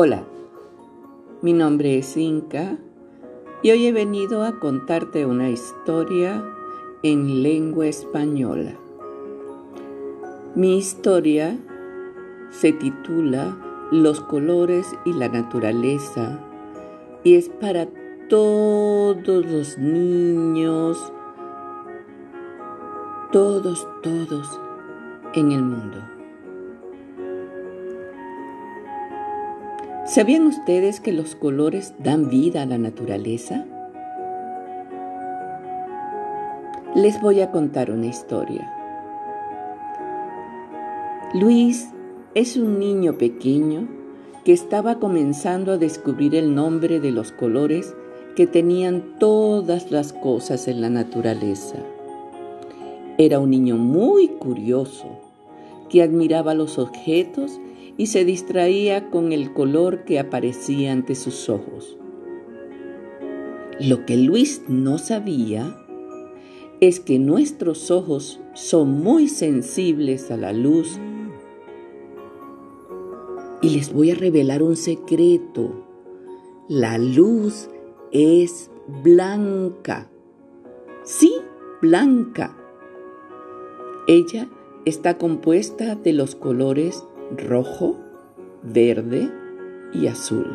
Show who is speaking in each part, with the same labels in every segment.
Speaker 1: Hola, mi nombre es Inca y hoy he venido a contarte una historia en lengua española. Mi historia se titula Los colores y la naturaleza y es para todos los niños, todos, todos en el mundo. ¿Sabían ustedes que los colores dan vida a la naturaleza? Les voy a contar una historia. Luis es un niño pequeño que estaba comenzando a descubrir el nombre de los colores que tenían todas las cosas en la naturaleza. Era un niño muy curioso que admiraba los objetos y se distraía con el color que aparecía ante sus ojos. Lo que Luis no sabía es que nuestros ojos son muy sensibles a la luz. Y les voy a revelar un secreto. La luz es blanca. Sí, blanca. Ella está compuesta de los colores rojo, verde y azul.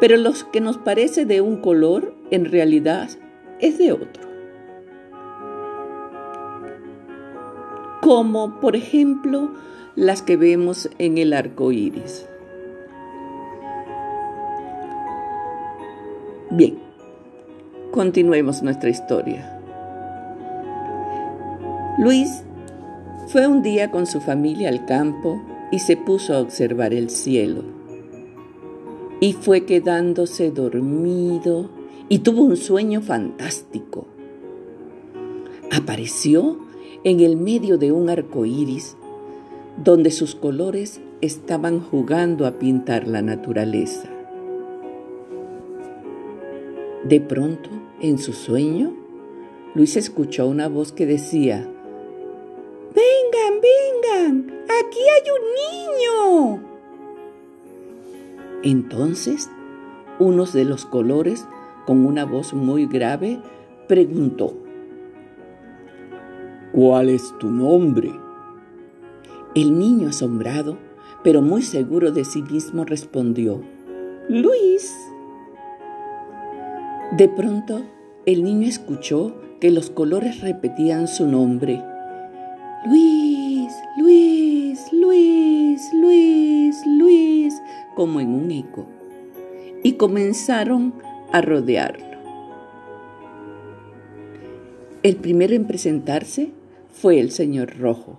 Speaker 1: Pero lo que nos parece de un color en realidad es de otro. Como por ejemplo las que vemos en el arco iris. Bien, continuemos nuestra historia. Luis fue un día con su familia al campo y se puso a observar el cielo. Y fue quedándose dormido y tuvo un sueño fantástico. Apareció en el medio de un arco iris donde sus colores estaban jugando a pintar la naturaleza. De pronto, en su sueño, Luis escuchó una voz que decía, aquí hay un niño. Entonces, uno de los colores, con una voz muy grave, preguntó, ¿Cuál es tu nombre? El niño asombrado, pero muy seguro de sí mismo, respondió, Luis. De pronto, el niño escuchó que los colores repetían su nombre Luis, como en un eco, y comenzaron a rodearlo. El primero en presentarse fue el señor Rojo.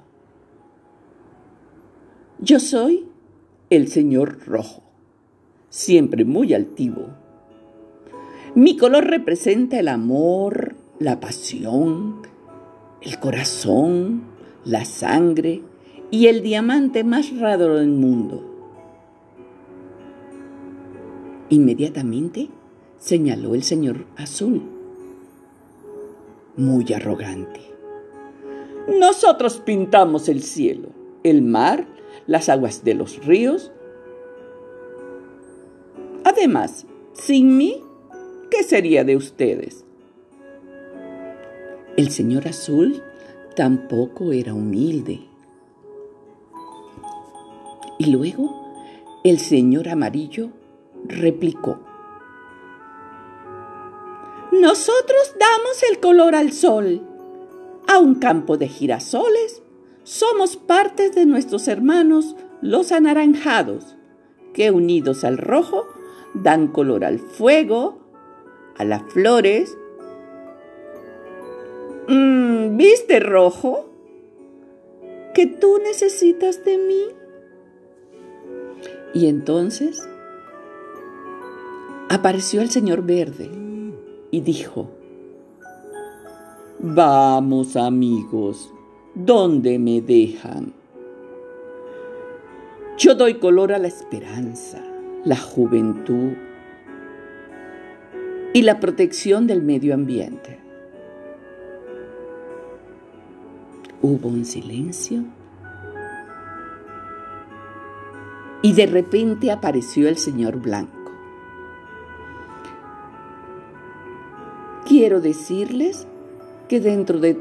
Speaker 1: Yo soy el señor Rojo, siempre muy altivo. Mi color representa el amor, la pasión, el corazón, la sangre y el diamante más raro del mundo. Inmediatamente señaló el señor azul, muy arrogante. Nosotros pintamos el cielo, el mar, las aguas de los ríos. Además, sin mí, ¿qué sería de ustedes? El señor azul tampoco era humilde. Y luego el señor amarillo replicó. Nosotros damos el color al sol, a un campo de girasoles. Somos partes de nuestros hermanos los anaranjados, que unidos al rojo dan color al fuego, a las flores Mm, ¿Viste rojo? ¿Que tú necesitas de mí? Y entonces apareció el señor verde y dijo, Vamos amigos, ¿dónde me dejan? Yo doy color a la esperanza, la juventud y la protección del medio ambiente. Hubo un silencio Y de repente apareció el señor Blanco. Quiero decirles que dentro de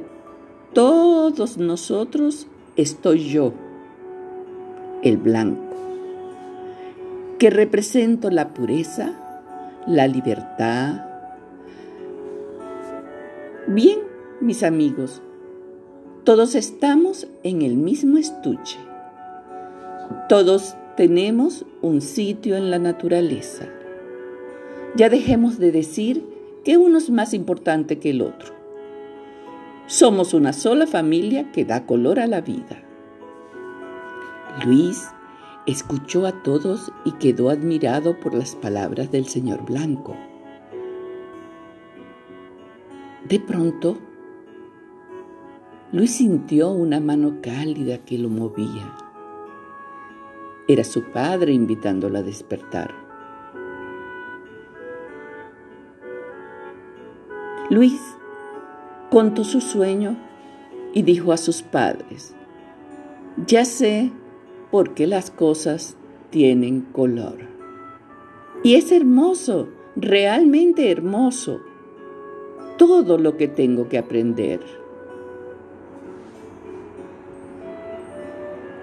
Speaker 1: todos nosotros estoy yo, el blanco, que represento la pureza, la libertad. Bien, mis amigos, todos estamos en el mismo estuche. Todos tenemos un sitio en la naturaleza. Ya dejemos de decir que uno es más importante que el otro. Somos una sola familia que da color a la vida. Luis escuchó a todos y quedó admirado por las palabras del señor Blanco. De pronto, Luis sintió una mano cálida que lo movía. Era su padre invitándolo a despertar. Luis contó su sueño y dijo a sus padres, ya sé por qué las cosas tienen color. Y es hermoso, realmente hermoso, todo lo que tengo que aprender.